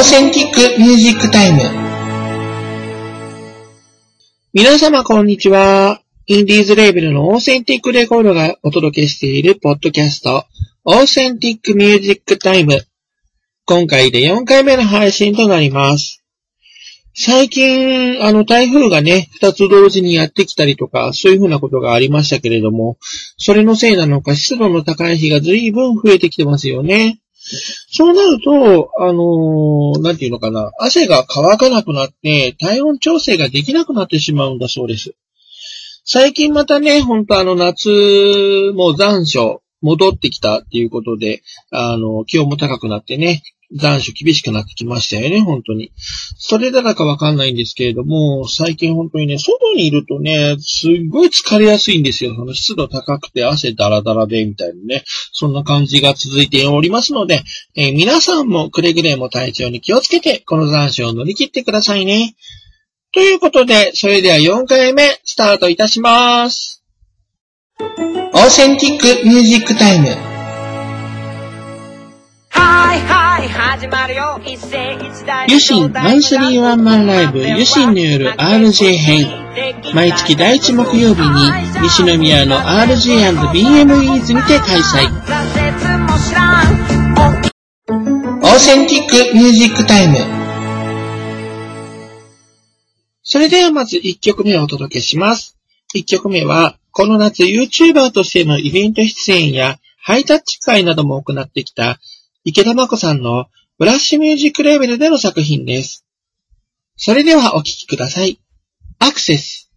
ーセンティックミュージックタイム。皆様こんにちは。インディーズレーベルのオーセンティックレコードがお届けしているポッドキャスト、オーセンティックミュージックタイム。今回で4回目の配信となります。最近、あの台風がね、二つ同時にやってきたりとか、そういうふうなことがありましたけれども、それのせいなのか湿度の高い日が随分増えてきてますよね。そうなると、あのー、なんていうのかな、汗が乾かなくなって、体温調整ができなくなってしまうんだそうです。最近またね、ほんとあの夏も残暑戻ってきたっていうことで、あの、気温も高くなってね、残暑厳しくなってきましたよね、本当に。それだらかわかんないんですけれども、最近本当にね、外にいるとね、すっごい疲れやすいんですよ。その湿度高くて汗だらだらで、みたいなね。そんな感じが続いておりますので、えー、皆さんもくれぐれも体調に気をつけて、この残暑を乗り切ってくださいね。ということで、それでは4回目、スタートいたします。オーセンティックミュージックタイム。ユシンマンスリーワンマンライブユシンによる RJ 編。毎月第1木曜日に西宮の RJ&BMEs にて開催。オーセンティックミュージックタイム。それではまず1曲目をお届けします。1曲目は、この夏 YouTuber としてのイベント出演やハイタッチ会なども行ってきた池田真子さんのブラッシュミュージックレーベルでの作品です。それではお聴きください。アクセス。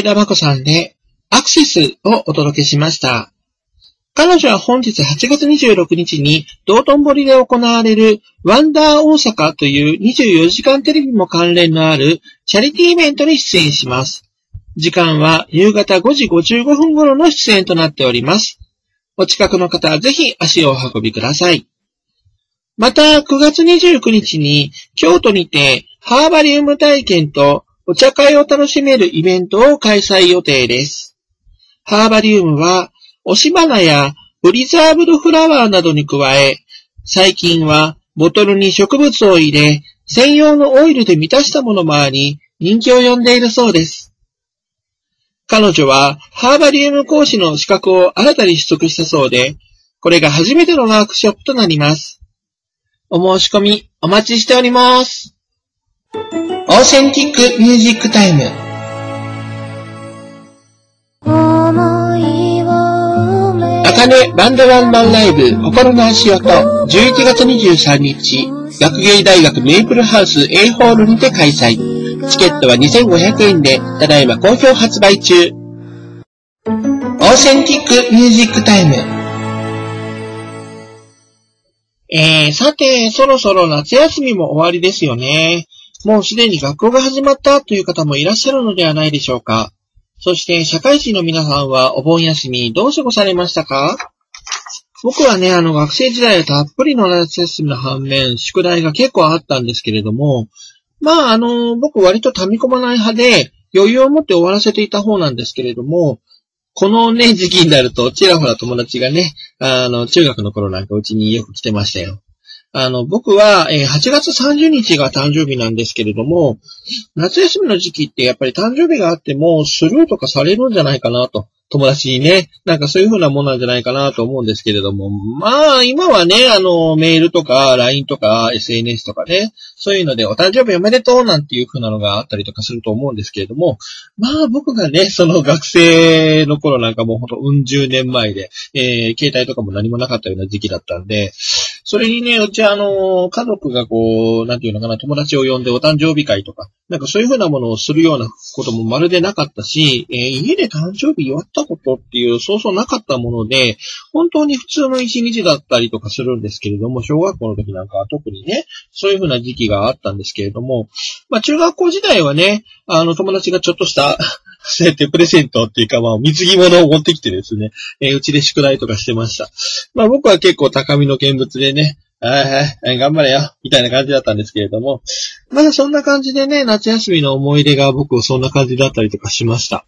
池田真子さんでアクセスをお届けしました。彼女は本日8月26日に道頓堀で行われるワンダー大阪という24時間テレビも関連のあるチャリティーイベントに出演します。時間は夕方5時55分頃の出演となっております。お近くの方はぜひ足をお運びください。また、9月29日に京都にてハーバリウム体験とお茶会を楽しめるイベントを開催予定です。ハーバリウムは押し花やプリザーブドフラワーなどに加え、最近はボトルに植物を入れ、専用のオイルで満たしたものもあり、人気を呼んでいるそうです。彼女はハーバリウム講師の資格を新たに取得したそうで、これが初めてのワークショップとなります。お申し込みお待ちしております。オーセンティックミュージックタイム。あかねバンドワンマンライブ心の足音11月23日学芸大学メイプルハウス A ホールにて開催。チケットは2500円で、ただいま好評発売中。オーセンティックミュージックタイム。えー、さて、そろそろ夏休みも終わりですよね。もうすでに学校が始まったという方もいらっしゃるのではないでしょうか。そして社会人の皆さんはお盆休みどう過ごされましたか？僕はね、あの学生時代はたっぷりの夏休みの反面、宿題が結構あったんですけれども、まああの、僕割と溜み込まない派で、余裕を持って終わらせていた方なんですけれども、このね、時期になると、ちらほら友達がね、あの、中学の頃なんかうちによく来てましたよ。あの、僕は、えー、8月30日が誕生日なんですけれども、夏休みの時期ってやっぱり誕生日があってもスルーとかされるんじゃないかなと。友達にね、なんかそういう風なもんなんじゃないかなと思うんですけれども、まあ、今はね、あの、メールとか、LINE とか、SNS とかね、そういうので、お誕生日おめでとうなんていう風なのがあったりとかすると思うんですけれども、まあ、僕がね、その学生の頃なんかもうほんとうん十年前で、えー、携帯とかも何もなかったような時期だったんで、それにね、うちあの、家族がこう、なんていうのかな、友達を呼んでお誕生日会とか、なんかそういう風なものをするようなこともまるでなかったし、えー、家で誕生日祝ったことっていう、そうそうなかったもので、本当に普通の一日だったりとかするんですけれども、小学校の時なんかは特にね、そういう風な時期があったんですけれども、まあ中学校時代はね、あの友達がちょっとしたそうやってプレゼントっていうか、まあ、水着物を持ってきてですね、え、うちで宿題とかしてました。まあ、僕は結構高みの見物でね、はいはい、頑張れよ、みたいな感じだったんですけれども、まだそんな感じでね、夏休みの思い出が僕はそんな感じだったりとかしました。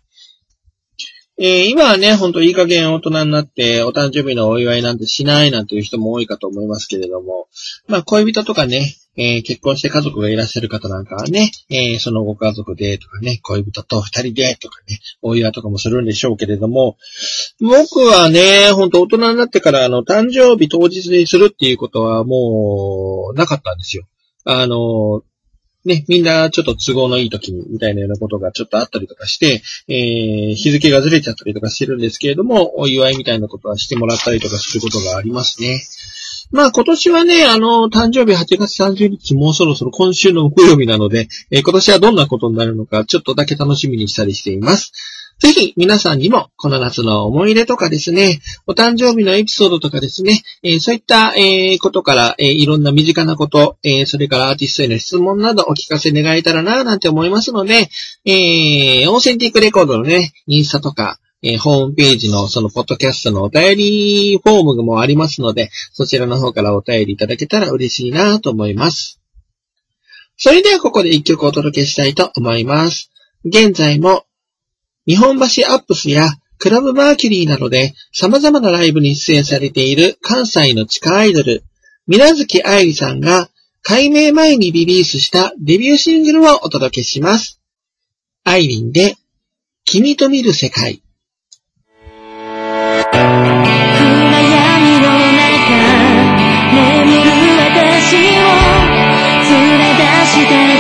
えー、今はね、ほんといい加減大人になって、お誕生日のお祝いなんてしないなんていう人も多いかと思いますけれども、まあ恋人とかね、えー、結婚して家族がいらっしゃる方なんかはね、えー、そのご家族でとかね、恋人と二人でとかね、お祝いとかもするんでしょうけれども、僕はね、ほんと大人になってからあの、誕生日当日にするっていうことはもう、なかったんですよ。あの、ね、みんなちょっと都合のいい時に、みたいなようなことがちょっとあったりとかして、えー、日付がずれちゃったりとかしてるんですけれども、お祝いみたいなことはしてもらったりとかすることがありますね。まあ今年はね、あの、誕生日8月30日もうそろそろ今週の木曜日なので、えー、今年はどんなことになるのかちょっとだけ楽しみにしたりしています。ぜひ皆さんにもこの夏の思い出とかですね、お誕生日のエピソードとかですね、えー、そういった、えー、ことから、えー、いろんな身近なこと、えそれからアーティストへの質問などお聞かせ願えたらな、なんて思いますので、えオーセンティックレコードのね、インスタとか、え、ホームページのそのポッドキャストのお便りフォームもありますので、そちらの方からお便りいただけたら嬉しいなと思います。それではここで一曲お届けしたいと思います。現在も、日本橋アップスやクラブマーキュリーなどで様々なライブに出演されている関西の地下アイドル、水月愛理さんが改名前にリリースしたデビューシングルをお届けします。アイリンで、君と見る世界。暗闇の中眠る私を連れ出した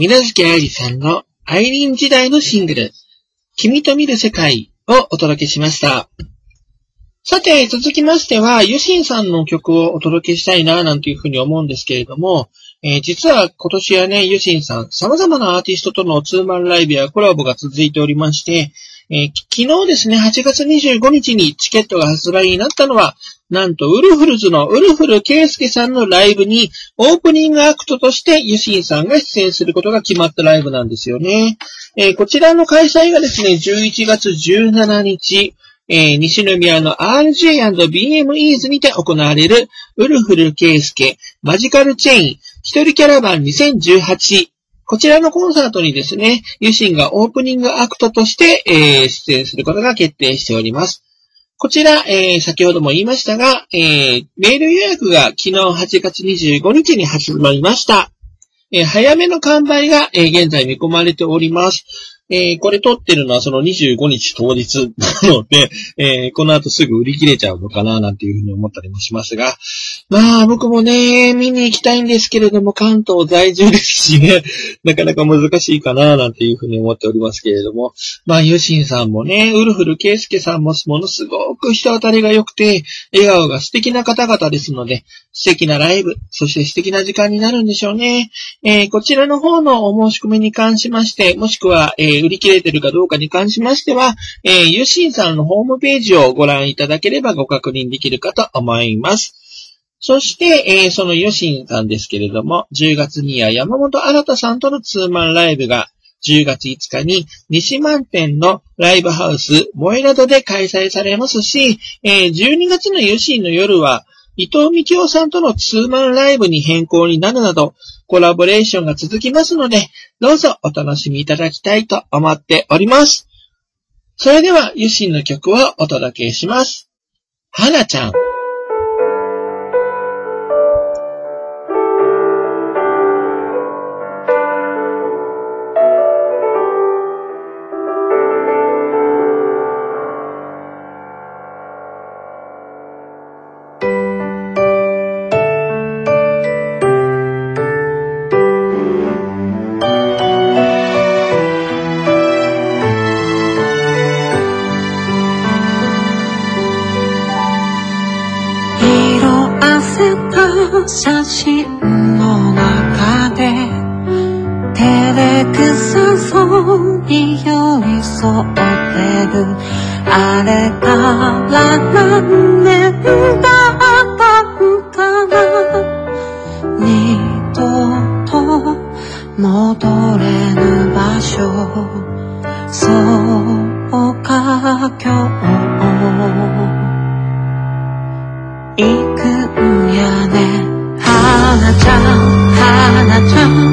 えー、水月愛理さんのアイリン時代のシングル、君と見る世界をお届けしました。さて、続きましては、ユシンさんの曲をお届けしたいな、なんていうふうに思うんですけれども、えー、実は今年はね、ユシンさん、様々なアーティストとのツーマンライブやコラボが続いておりまして、えー、昨日ですね、8月25日にチケットが発売になったのは、なんと、ウルフルズのウルフルケイスケさんのライブに、オープニングアクトとしてユシンさんが出演することが決まったライブなんですよね。えー、こちらの開催がですね、11月17日、えー、西宮の RJ&BMEs にて行われる、ウルフルケイスケマジカルチェイン一人キャラバン2018こちらのコンサートにですね、ユシンがオープニングアクトとして、えー、出演することが決定しております。こちら、えー、先ほども言いましたが、えー、メール予約が昨日8月25日に始まりました。えー、早めの完売が、え現在見込まれております。えー、これ撮ってるのはその25日当日なので、えー、この後すぐ売り切れちゃうのかななんていうふうに思ったりもしますが、まあ僕もね、見に行きたいんですけれども関東在住ですしね、なかなか難しいかななんていうふうに思っておりますけれども、まあユシンさんもね、ウルフルケイスケさんもものすごく人当たりが良くて、笑顔が素敵な方々ですので、素敵なライブ、そして素敵な時間になるんでしょうね。えー、こちらの方のお申し込みに関しまして、もしくは、えー、売り切れてるかどうかに関しましては、えー、ユシンさんのホームページをご覧いただければご確認できるかと思います。そして、えー、そのユシンさんですけれども、10月には山本新さんとのツーマンライブが、10月5日に西満店のライブハウス、モエラドで開催されますし、えー、12月のユシンの夜は、伊藤美京さんとのツーマンライブに変更になるなど、コラボレーションが続きますので、どうぞお楽しみいただきたいと思っております。それでは、ユシンの曲をお届けします。花ちゃん。写真の？中で照れくさそうに寄り添ってるあれから何年だったんかな二度と戻れぬ場所そうか今日花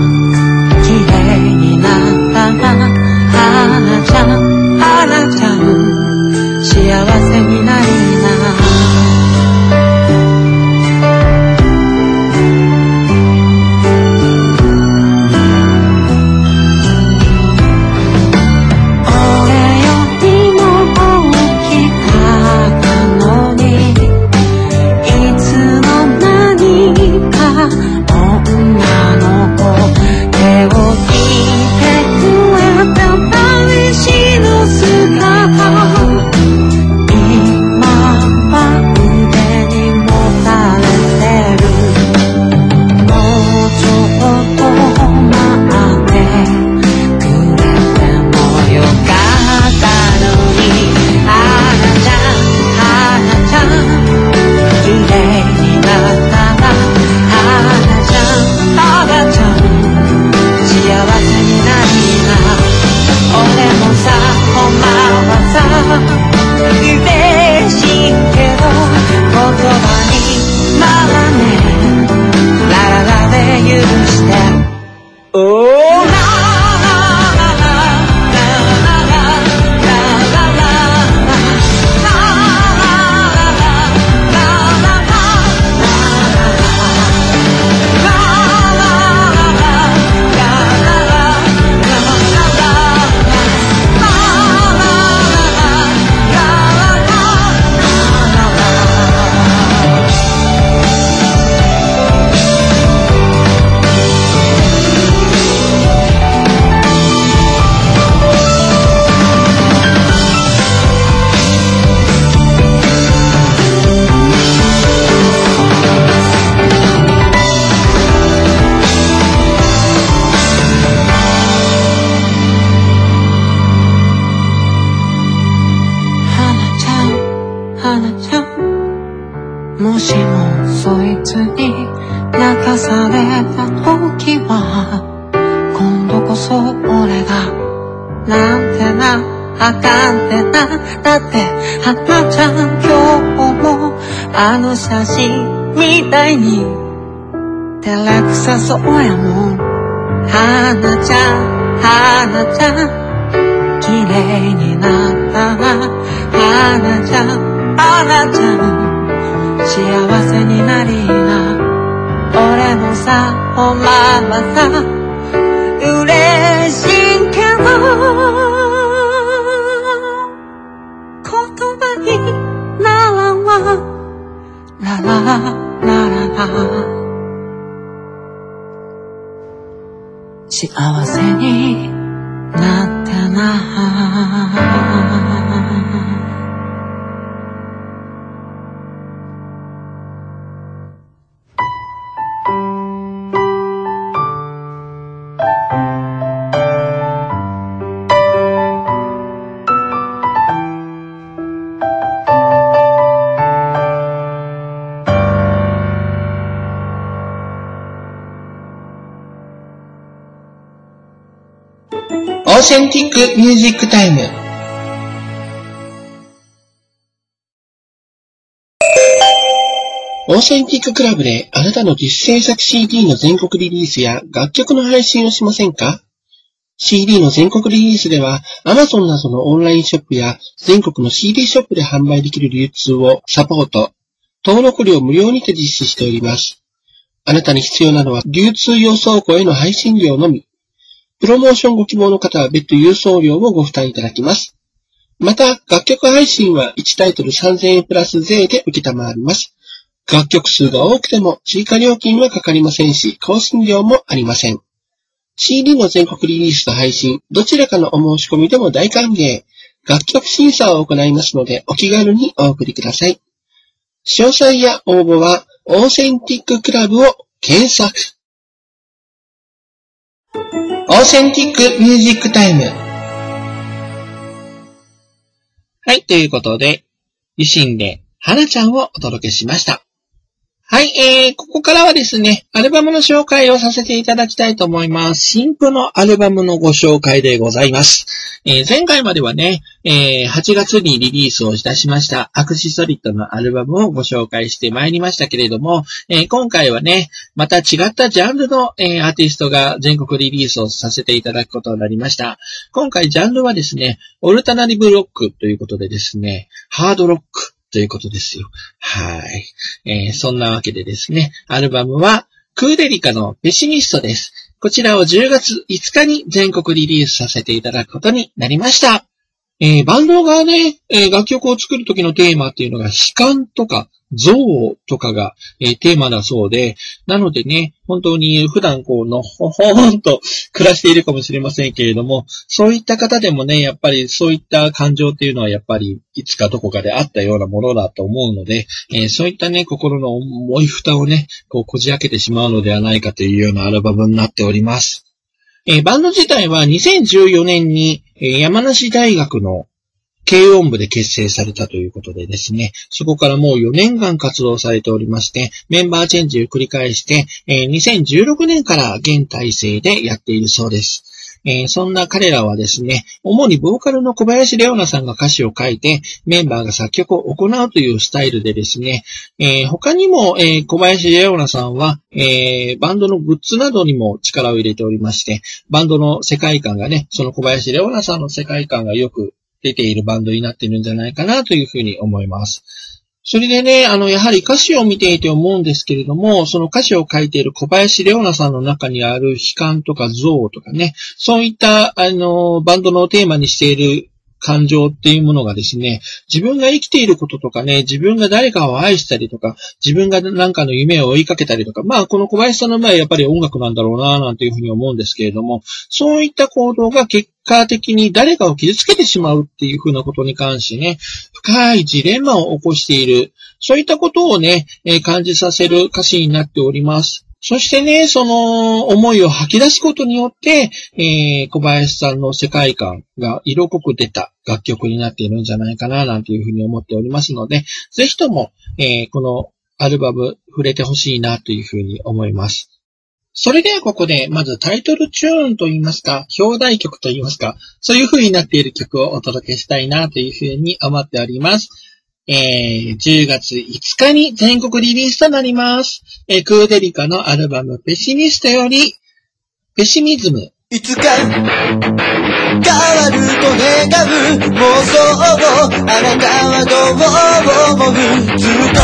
照れくさそうやもん花ちゃん花ちゃん綺麗になったな花ちゃん花ちゃん幸せになりな俺もさほんまさ嬉しいけど言葉にならんわラララララ幸せになったなオーセンティックミュージックタイム。オーセンティッククラブであなたの実制作 CD の全国リリースや楽曲の配信をしませんか ?CD の全国リリースでは Amazon などのオンラインショップや全国の CD ショップで販売できる流通をサポート、登録料無料にて実施しております。あなたに必要なのは流通用倉庫への配信料のみ。プロモーションご希望の方は別途郵送料をご負担いただきます。また、楽曲配信は1タイトル3000円プラス税で受けたまわります。楽曲数が多くても追加料金はかかりませんし、更新料もありません。CD の全国リリースと配信、どちらかのお申し込みでも大歓迎。楽曲審査を行いますので、お気軽にお送りください。詳細や応募は、オーセンティッククラブを検索。オーセンティックミュージックタイム。はい、ということで、維新で、花ちゃんをお届けしました。はい、えー、ここからはですね、アルバムの紹介をさせていただきたいと思います。新譜のアルバムのご紹介でございます。えー前回まではね、えー8月にリリースをいたしましたアクシソリッドのアルバムをご紹介してまいりましたけれども、えー今回はね、また違ったジャンルの、えーアーティストが全国リリースをさせていただくことになりました。今回ジャンルはですね、オルタナティブロックということでですね、ハードロックということですよ。はい。えーそんなわけでですね、アルバムは、クーデリカのペシミストです。こちらを10月5日に全国リリースさせていただくことになりました。えーバンドがね、えー楽曲を作るときのテーマっていうのが、悲観とか、憎悪とかが、えーテーマだそうで、なのでね、本当に普段こう、のほ ほーんと暮らしているかもしれませんけれども、そういった方でもね、やっぱりそういった感情っていうのはやっぱりいつかどこかであったようなものだと思うので、えーそういったね、心の重い蓋をね、こうこじ開けてしまうのではないかというようなアルバムになっております。えーバンド自体は2014年に、え山梨大学の軽音部で結成されたということでですね、そこからもう4年間活動されておりまして、メンバーチェンジを繰り返して、えー2016年から現体制でやっているそうです。えーそんな彼らはですね、主にボーカルの小林レオナさんが歌詞を書いて、メンバーが作曲を行うというスタイルでですね、えー他にも、えー小林レオナさんは、えバンドのグッズなどにも力を入れておりまして、バンドの世界観がね、その小林レオナさんの世界観がよく出ているバンドになっているんじゃないかなというふうに思います。それでね、あの、やはり歌詞を見ていて思うんですけれども、その歌詞を書いている小林レオナさんの中にある悲観とか憎悪とかね、そういった、あの、バンドのテーマにしている感情っていうものがですね、自分が生きていることとかね、自分が誰かを愛したりとか、自分が何かの夢を追いかけたりとか、まあ、この小林さんの場合はやっぱり音楽なんだろうな、なんていうふうに思うんですけれども、そういった行動が結果的に誰かを傷つけてしまうっていうふうなことに関してね、深いジレンマを起こしている、そういったことをね、え感じさせる歌詞になっております。そしてね、その思いを吐き出すことによって、えー小林さんの世界観が色濃く出た楽曲になっているんじゃないかな、なんていうふうに思っておりますので、ぜひとも、えーこのアルバム触れてほしいなというふうに思います。それではここで、まずタイトルチューンといいますか、表題曲といいますか、そういう風になっている曲をお届けしたいなというふうに思っております。えー、10月5日に全国リリースとなります。えー、クーデリカのアルバムペシミストより、ペシミズム。いつか変わると願う妄想をあなたはどう思う？ずっと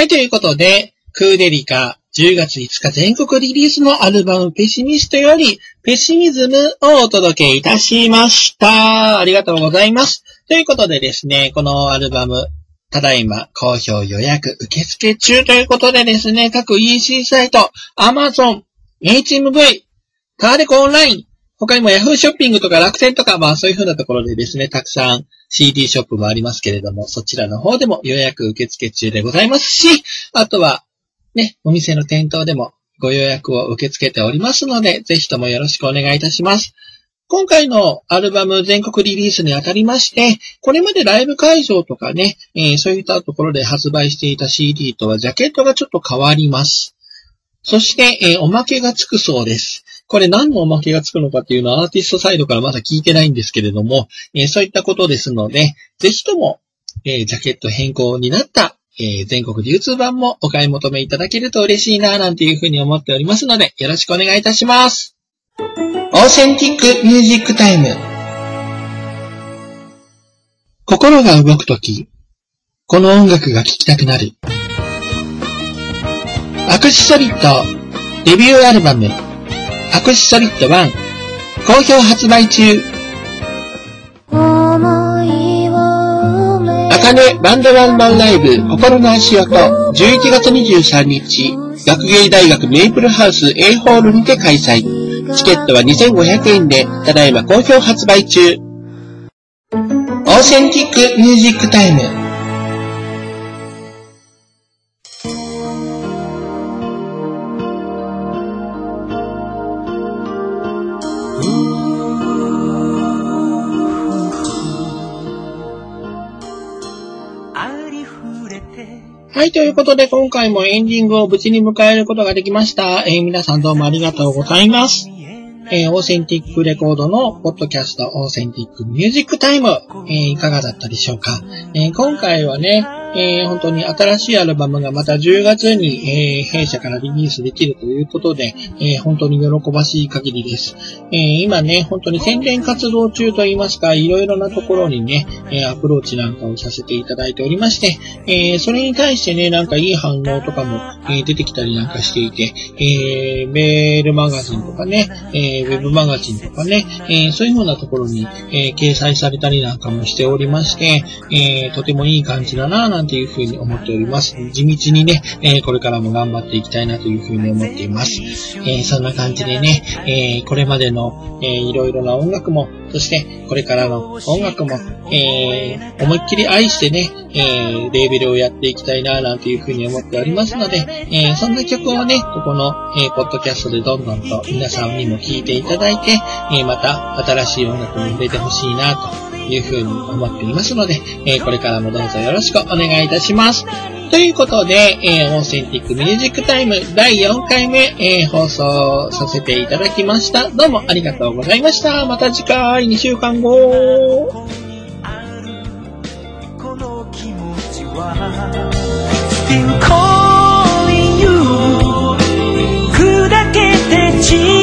はい、ということで、クーデリカ10月5日全国リリースのアルバムペシミストより、ペシミズムをお届けいたしました。ありがとうございます。ということでですね、このアルバム、ただいま、好評予約受付中ということでですね、各 EC サイト、Amazon、HMV、カーレコオンライン、他にも Yahoo ショッピングとか楽天とか、まあそういう風なところでですね、たくさん CD ショップもありますけれども、そちらの方でも予約受付中でございますし、あとは、ね、お店の店頭でもご予約を受け付けておりますので、ぜひともよろしくお願いいたします。今回のアルバム全国リリースにあたりまして、これまでライブ会場とかね、えーそういったところで発売していた CD とはジャケットがちょっと変わります。そして、えーおまけがつくそうです。これ何のおまけがつくのかっていうのはアーティストサイドからまだ聞いてないんですけれども、えーそういったことですので、ぜひとも、えージャケット変更になった、えー全国流通版もお買い求めいただけると嬉しいな、なんていうふうに思っておりますので、よろしくお願いいたします。オーセンティックミュージックタイム。心が動くとき、この音楽が聴きたくなる。アクシソリッドデビューアルバムアクシソリッド1好評発売中。あかねバンドワンマンライブ心の足音。11月23日。学芸大学メイプルハウス A ホールにて開催。チケットは2500円でただいま好評発売中。オーセンティックミュージックタイム。はい、ということで今回もエンディングを無事に迎えることができました。えー皆さんどうもありがとうございます。えーオーセンティックレコードのポッドキャスト、オーセンティックミュージックタイム、えーいかがだったでしょうか。え今回はね、えー本当に新しいアルバムがまた10月に、えー弊社からリリースできるということで、えー本当に喜ばしい限りです。え今ね、本当に宣伝活動中といいますか、いろいろなところにね、えアプローチなんかをさせていただいておりまして、えそれに対してね、なんかいい反応とかも、え出てきたりなんかしていて、えメールマガジンとかね、えウェブマガジンとかね、えそういうようなところに、え掲載されたりなんかもしておりまして、えとてもいい感じだなぁなんていうふうに思っております。地道にね、えーこれからも頑張っていきたいなというふうに思っています。えーそんな感じでね、えーこれまでの、えーいろいろな音楽も、そしてこれからの音楽も、えー思いっきり愛してね、えーレーベルをやっていきたいななんていうふうに思っておりますので、えーそんな曲をね、ここの、えーポッドキャストでどんどんと皆さんにも聴いていただいて、えーまた新しい音楽に触れてほしいなというふうに思っていますので、えーこれからもどうぞよろしくお願いいたします。ということで、えーオーセンティックミュージックタイム第4回目、えー放送させていただきました。どうもありがとうございました。また次回2週間後。Still calling you 砕けて散